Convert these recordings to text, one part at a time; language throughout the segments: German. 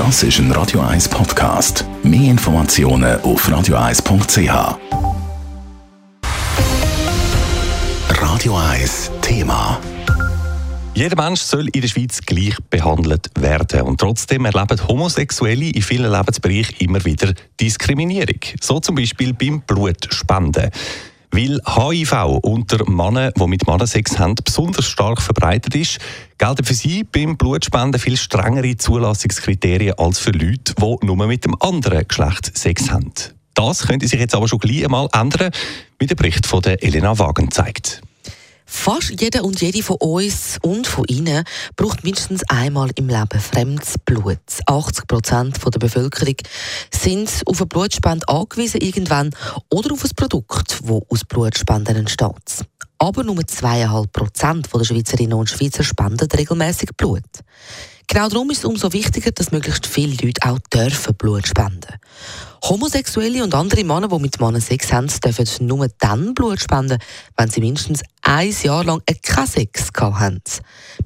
Das ist ein Radio 1 Podcast. Mehr Informationen auf radio1.ch. Radio 1 Thema. Jeder Mensch soll in der Schweiz gleich behandelt werden. Und trotzdem erleben Homosexuelle in vielen Lebensbereichen immer wieder Diskriminierung. So zum Beispiel beim Blutspenden. Weil HIV unter Männern, die mit Männern Sex haben, besonders stark verbreitet ist, gelten für sie beim Blutspenden viel strengere Zulassungskriterien als für Leute, die nur mit dem anderen Geschlecht Sex haben. Das könnte sich jetzt aber schon gleich einmal ändern, wie der Bericht von Elena Wagen zeigt. Fast jeder und jede von uns und von Ihnen braucht mindestens einmal im Leben fremdes Blut. 80 Prozent der Bevölkerung sind auf eine Blutspende angewiesen irgendwann oder auf ein Produkt, das aus Blutspenden entsteht. Aber nur 2,5 Prozent der Schweizerinnen und Schweizer spenden regelmäßig Blut. Genau darum ist es umso wichtiger, dass möglichst viele Leute auch dürfen Blut spenden. Homosexuelle und andere Männer, die mit Männern Sex haben, dürfen nur dann Blut spenden, wenn sie mindestens ein Jahr lang keinen Sex haben.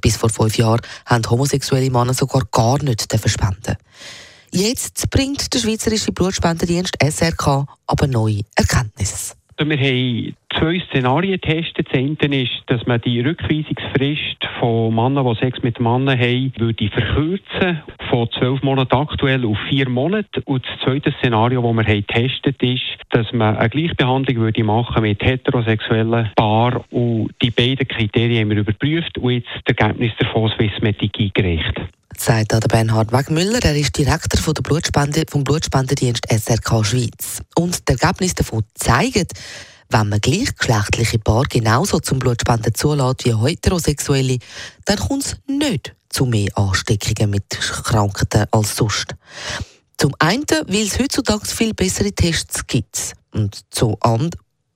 Bis vor fünf Jahren haben homosexuelle Männer sogar gar nicht spenden. Jetzt bringt der Schweizerische Blutspendendienst SRK aber neue Erkenntnisse. Wir haben zwei Szenarien getestet. Das eine ist, dass man die Rückweisungsfrist von Männern, die Sex mit Männern haben, würde verkürzen von zwölf Monaten aktuell auf vier Monate. Und das zweite Szenario, das wir haben getestet ist, dass man eine Gleichbehandlung würde machen mit heterosexuellen Paaren. Und die beiden Kriterien haben wir überprüft und jetzt das Ergebnis davon Swissmedic eingereicht sagt der Bernhard Wegmüller. Er ist Direktor von der Blutspende, vom Blutspendendienst SRK Schweiz. Und das Ergebnis davon zeigt, wenn man gleichgeschlechtliche Paare genauso zum Blutspenden zulässt wie heterosexuelle, dann kommt es nicht zu mehr Ansteckungen mit Krankheiten als sonst. Zum einen, weil es heutzutage viel bessere Tests gibt und zum anderen,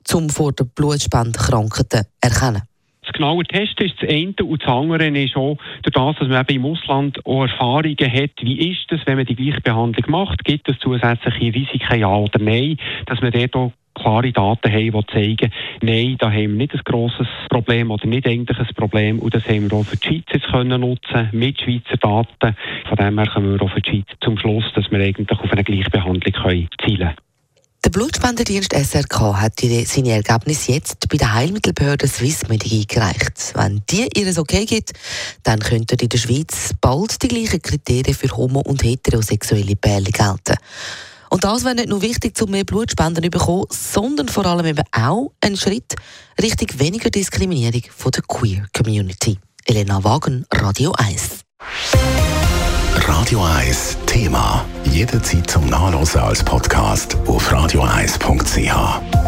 zum vor der Blutspende Krankheiten erkennen. Das genaue Testen ist das eine und das andere ist auch durch das, dass man eben im Ausland auch Erfahrungen hat, wie ist es, wenn man die gleiche Behandlung macht, gibt es zusätzliche Risiken, ja oder nein, dass man dort auch klare Daten haben, die zeigen, nein, da haben wir nicht ein grosses Problem oder nicht eigentlich ein Problem und das haben wir auch für die Schweiz können nutzen mit Schweizer Daten. Von dem her können wir auch für die Schweiz zum Schluss, dass wir eigentlich auf eine Gleichbehandlung können zielen. Der Blutspendendienst SRK hat seine Ergebnisse jetzt bei der Heilmittelbehörde Swissmedic eingereicht. Wenn die ihr Okay gibt, dann könnten in der Schweiz bald die gleichen Kriterien für homo- und heterosexuelle Pärchen gelten. Und das wäre nicht nur wichtig, um mehr Blutspenden zu bekommen, sondern vor allem eben auch ein Schritt Richtung weniger Diskriminierung von der Queer Community. Elena Wagen, Radio 1. Radio 1 Thema. Jederzeit zum Nachlesen als Podcast auf radio1.ch.